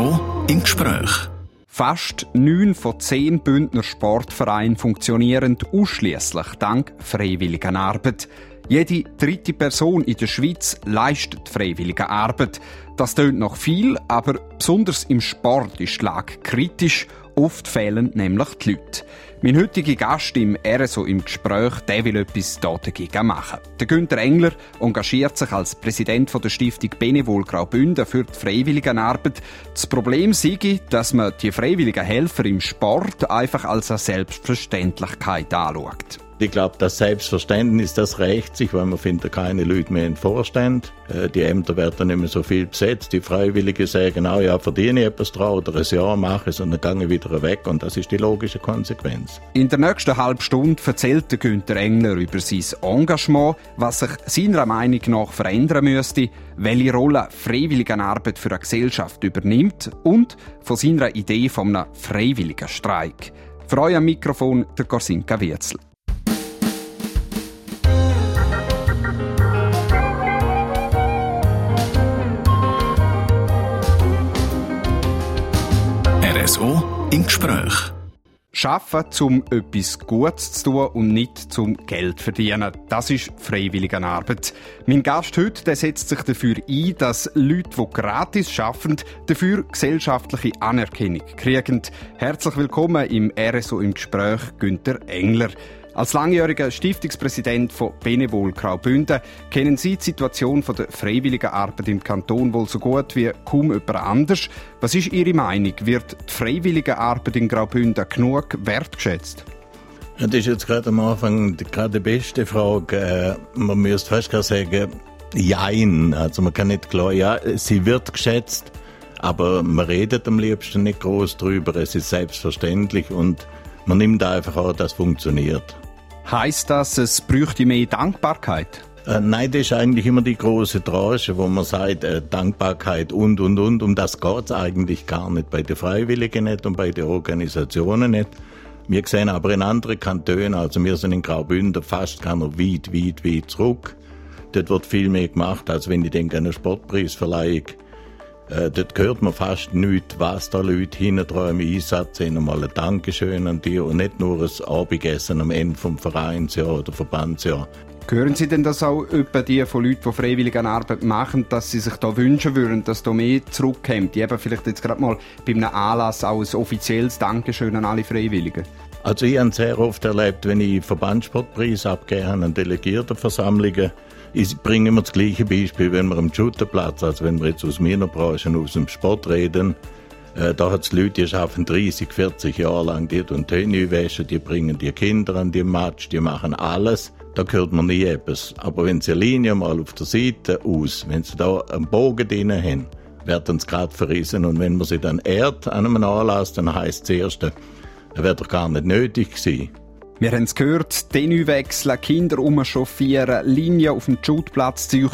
RSO im Gespräch. Fast neun von zehn Bündner Sportvereinen funktionieren ausschließlich dank freiwilliger Arbeit. Jede dritte Person in der Schweiz leistet freiwillige Arbeit. Das tönt noch viel, aber besonders im Sport ist die Lage kritisch. Oft fehlen nämlich die Leute. Mein heutiger Gast im RSO im Gespräch, der will etwas dagegen machen. Der Günther Engler engagiert sich als Präsident der Stiftung Benevol Graubünden für die Freiwilligenarbeit. Das Problem sei, dass man die freiwilligen Helfer im Sport einfach als eine Selbstverständlichkeit anschaut. Ich glaube, das Selbstverständnis, das rächt sich, weil man findet keine Leute mehr in Vorstand. Äh, die Ämter werden nicht mehr so viel besetzt. Die Freiwilligen sagen, ah ja, verdiene ich etwas dran oder ein Jahr mache es und dann gehe ich wieder weg. Und das ist die logische Konsequenz. In der nächsten halben Stunde erzählt Günther Engler über sein Engagement, was sich seiner Meinung nach verändern müsste, welche Rolle Freiwilligenarbeit für eine Gesellschaft übernimmt und von seiner Idee von einem freiwilligen Streik. Für euch am Mikrofon der Gorsinka Wirzel. RSO im Gespräch. Schaffen, um etwas Gutes zu tun und nicht zum Geld zu verdienen. Das ist freiwillige Arbeit. Mein Gast heute der setzt sich dafür ein, dass Leute, die gratis arbeiten, dafür gesellschaftliche Anerkennung kriegen. Herzlich willkommen im RSO im Gespräch, Günther Engler. Als langjähriger Stiftungspräsident von Benevol Graubünden kennen Sie die Situation der freiwilligen Arbeit im Kanton wohl so gut wie kaum jemand anders. Was ist Ihre Meinung? Wird die freiwillige Arbeit in Graubünden genug wertgeschätzt? Das ist jetzt gerade am Anfang gerade die beste Frage. Äh, man müsste fast sagen, jein. Also man kann nicht klar, ja, sie wird geschätzt, aber man redet am liebsten nicht groß drüber. Es ist selbstverständlich und man nimmt einfach an, das funktioniert. Heißt das, es bräuchte mehr Dankbarkeit? Äh, nein, das ist eigentlich immer die große Tranche, wo man sagt, äh, Dankbarkeit und, und, und. Um das geht es eigentlich gar nicht. Bei den Freiwilligen nicht und bei den Organisationen nicht. Wir sehen aber in anderen Kantonen, also wir sind in Graubünden fast gar noch weit, weit, weit zurück. Dort wird viel mehr gemacht, als wenn ich denke an eine Sportpreisverleihung. Äh, dort hört man fast nichts, was da Leute hinten im Einsatz sind. Einmal ein Dankeschön an die und nicht nur ein Abendessen am Ende vom Vereinsjahr oder Verbandsjahr. Hören Sie denn das auch etwa die von Leuten, die freiwillige Arbeit machen, dass sie sich da wünschen würden, dass da mehr zurückkommt? Die eben vielleicht jetzt gerade mal bei einem Anlass auch ein offizielles Dankeschön an alle Freiwilligen. Also ich habe sehr oft erlebt, wenn ich Verbandssportpreis abgegeben habe an Delegiertenversammlungen, ich bringe immer das gleiche Beispiel, wenn wir am Shooterplatz, also wenn wir jetzt aus meiner Branche, aus dem Sport reden, äh, da hat es Leute, die arbeiten 30, 40 Jahre lang, die tun Töne die bringen die Kinder an die Match, die machen alles. Da hört man nie etwas. Aber wenn sie eine Linie mal auf der Seite aus, wenn sie da einen Bogen drin haben, werden sie gerade verrissen. Und wenn man sie dann ehrt an einem Anlass, dann heisst das Erste, er wäre doch gar nicht nötig gewesen. Wir haben es gehört, Tenue wechseln, Kinder umchauffieren, Linien auf dem Schutplatz ziehen.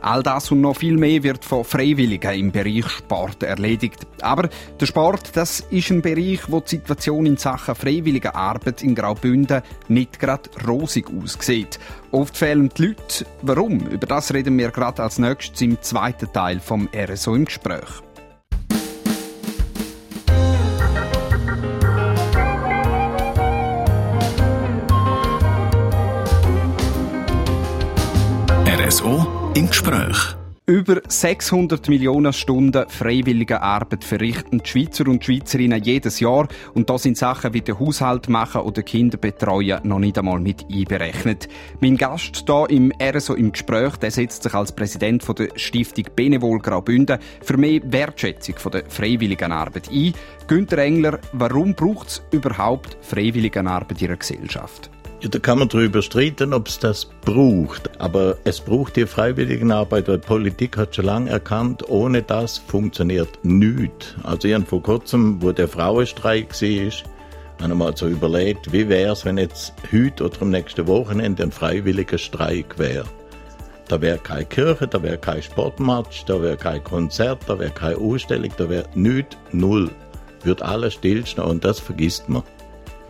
All das und noch viel mehr wird von Freiwilligen im Bereich Sport erledigt. Aber der Sport, das ist ein Bereich, wo die Situation in Sachen freiwilliger Arbeit in Graubünden nicht gerade rosig aussieht. Oft fehlen die Leute. Warum? Über das reden wir gerade als nächstes im zweiten Teil vom RSO im Gespräch. RSO im Gespräch. Über 600 Millionen Stunden freiwillige Arbeit verrichten die Schweizer und Schweizerinnen jedes Jahr und da sind Sachen wie den Haushalt machen oder Kinder betreuen noch nicht einmal mit einberechnet. Mein Gast hier im RSO im Gespräch, der setzt sich als Präsident von der Stiftung Benevol Graubünden für mehr Wertschätzung von der freiwilligen Arbeit ein. Günther Engler, warum braucht es überhaupt freiwillige Arbeit in der Gesellschaft? Ja, da kann man darüber streiten, ob es das braucht. Aber es braucht die Freiwilligenarbeit, weil Politik hat schon lange erkannt, ohne das funktioniert nichts. Also ich habe vor kurzem, wo der Frauenstreik war, habe mal so überlegt, wie wäre es, wenn jetzt heute oder am nächsten Wochenende ein freiwilliger Streik wäre. Da wäre keine Kirche, da wäre kein Sportmatch, da wäre kein Konzert, da wäre keine Ausstellung, da wäre nichts, null. Wird alles stillstehen und das vergisst man.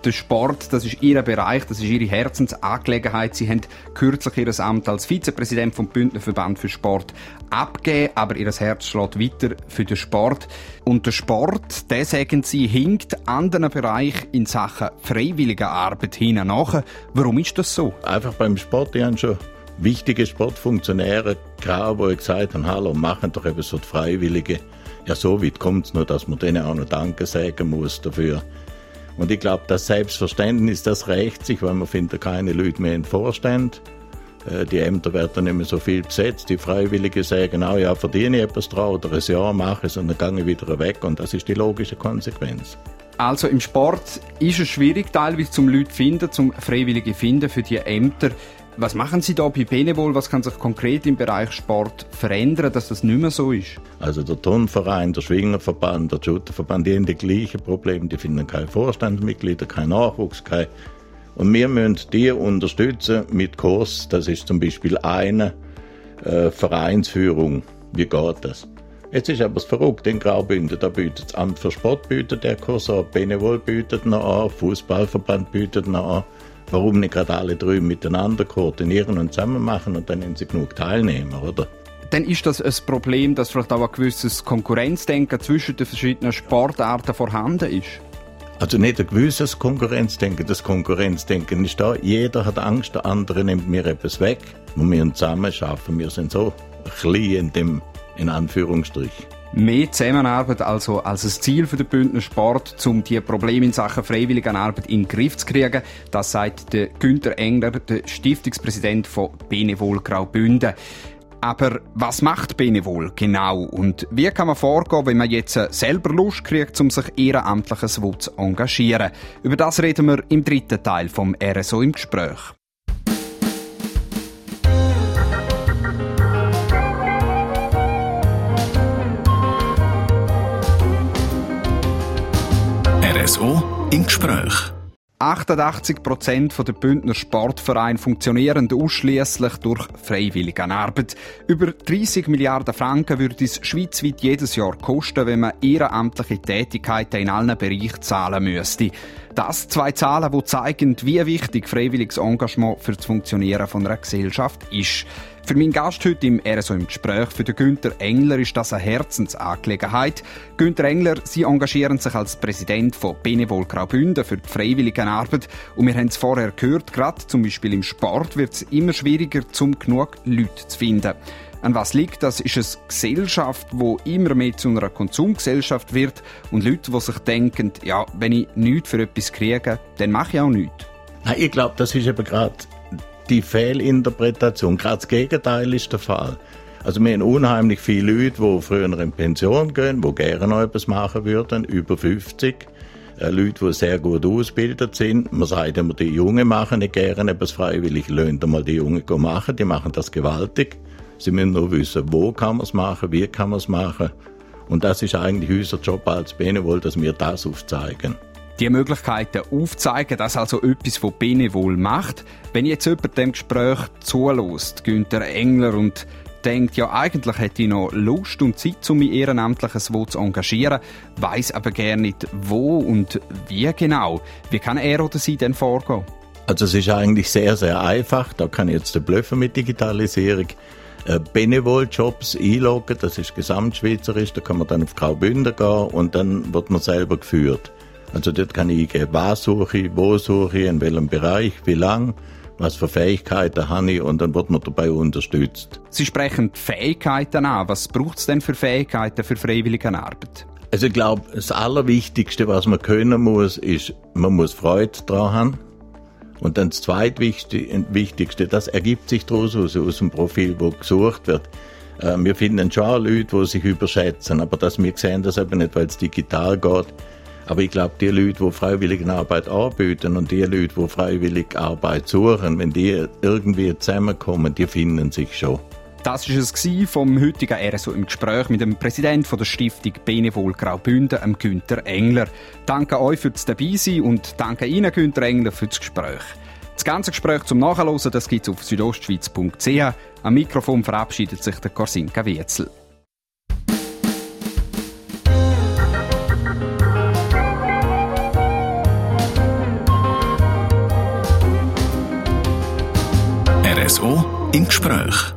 Der Sport, das ist Ihr Bereich, das ist Ihre Herzensangelegenheit. Sie haben kürzlich Ihr Amt als Vizepräsident vom Bündner Verband für Sport abgegeben, aber Ihr Herz schlägt weiter für den Sport. Und der Sport, der sagen Sie, hinkt anderen Bereich in Sachen freiwilliger Arbeit hinten nach. Warum ist das so? Einfach beim Sport, die haben schon wichtige Sportfunktionäre gehabt, die gesagt haben, hallo, machen doch eben so die Freiwillige. Ja, so weit kommt es nur, dass man denen auch noch Danke sagen muss dafür. Und ich glaube, das Selbstverständnis, das rächt sich, weil man findet keine Leute mehr im Vorstand. Äh, die Ämter werden nicht mehr so viel besetzt. Die Freiwilligen sagen auch, ja, verdiene ich etwas dran oder ein Jahr mache es und dann gehe ich wieder weg. Und das ist die logische Konsequenz. Also im Sport ist es schwierig, teilweise zum Leute finden, zum Freiwillige finden für die Ämter. Was machen Sie da bei Benevol? Was kann sich konkret im Bereich Sport verändern, dass das nicht mehr so ist? Also der Turnverein, der Schwingerverband, der Shooterverband, die haben die gleichen Probleme. Die finden keine Vorstandsmitglieder, keinen Nachwuchs, kein und wir müssen die unterstützen mit Kurs. Das ist zum Beispiel eine äh, Vereinsführung. Wie geht das? Jetzt ist aber das verrückt in Graubünden. Da bietet das Amt für Sport bietet der Kurs an, Benevol bietet noch an, Fußballverband bietet noch an. Warum nicht gerade alle drei miteinander koordinieren und zusammen machen und dann haben sie genug Teilnehmer, oder? Dann ist das ein Problem, dass vielleicht auch ein gewisses Konkurrenzdenken zwischen den verschiedenen Sportarten vorhanden ist. Also nicht ein gewisses Konkurrenzdenken, das Konkurrenzdenken ist da. Jeder hat Angst, der andere nimmt mir etwas weg. Und wir zusammen schaffen, wir sind so klein in dem, in Anführungsstrich. Mehr Zusammenarbeit also als ein Ziel für den Bündner Sport, um die Probleme in Sachen Freiwilligenarbeit in den Griff zu kriegen. Das sagt der Günther Engler, der Stiftungspräsident von Benevol Graubünden. Aber was macht Benevol genau und wie kann man vorgehen, wenn man jetzt selber Lust kriegt, um sich ehrenamtlich zu engagieren? Über das reden wir im dritten Teil vom RSO im Gespräch. RSO im Gespräch. 88 Prozent der Bündner Sportvereine funktionieren ausschließlich durch Freiwilligenarbeit. Über 30 Milliarden Franken würde es schweizweit jedes Jahr kosten, wenn man ehrenamtliche Tätigkeiten in allen Bereichen zahlen müsste. Das zwei Zahlen, die zeigen, wie wichtig freiwilliges Engagement für das Funktionieren einer Gesellschaft ist. Für meinen Gast heute im RSO im Gespräch, für den Günther Engler, ist das eine Herzensangelegenheit. Günther Engler, Sie engagieren sich als Präsident von Benevol Graubünden für die Freiwilligenarbeit. Und wir haben es vorher gehört, gerade zum Beispiel im Sport wird es immer schwieriger, um genug Leute zu finden. An was liegt das? Ist es Gesellschaft, wo immer mehr zu einer Konsumgesellschaft wird und Leute, die sich denken, ja, wenn ich nichts für etwas kriege, dann mache ich auch nichts. Nein, ich glaube, das ist eben gerade die Fehlinterpretation. Gerade das Gegenteil ist der Fall. Also wir haben unheimlich viele Leute, die früher in Pension gehen, die gerne noch etwas machen würden, über 50. Äh, Leute, die sehr gut ausgebildet sind. Man sagt immer, die Jungen machen nicht gerne etwas freiwillig. Löhnt einmal die Jungen machen, die machen das gewaltig. Sie müssen nur wissen, wo kann man es machen, wie kann man es machen. Und das ist eigentlich unser Job als Benevol, dass wir das aufzeigen. Die Möglichkeiten aufzeigen, dass also etwas von Benevol macht. Wenn jetzt jemand dem Gespräch zulässt, Günther Engler, und denkt, ja, eigentlich hätte ich noch Lust und Zeit, um mich ehrenamtlich so zu engagieren, weiß aber gerne nicht, wo und wie genau. Wie kann er oder sie denn vorgehen? Also es ist eigentlich sehr, sehr einfach. Da kann ich jetzt blöffen mit Digitalisierung. Äh, Benevol-Jobs einloggen, das ist gesamtschweizerisch, da kann man dann auf Graubünden gehen und dann wird man selber geführt. Also dort kann ich eingeben, was suche ich, wo suche ich, in welchem Bereich, wie lang, was für Fähigkeiten habe ich und dann wird man dabei unterstützt. Sie sprechen Fähigkeiten an. Was braucht es denn für Fähigkeiten für Freiwilligenarbeit? Also ich glaube, das Allerwichtigste, was man können muss, ist, man muss Freude daran haben. Und dann das zweitwichtigste, das ergibt sich daraus aus, aus dem Profil, wo gesucht wird. Äh, wir finden schon Leute, die sich überschätzen, aber dass wir sehen das eben nicht, weil es digital geht. Aber ich glaube, die Leute, die freiwillige Arbeit anbieten und die Leute, die freiwillige Arbeit suchen, wenn die irgendwie zusammenkommen, die finden sich schon. Das war es vom heutigen RSO im Gespräch mit dem Präsidenten der Stiftung Benevol Graubünden, Günther Engler. Danke euch fürs Dabeisein und danke Ihnen, Günther Engler, für das Gespräch. Das ganze Gespräch zum Nachhören gibt es auf südostschweiz.ch. Am Mikrofon verabschiedet sich der Korsinka Wietzel. Im Gespräch.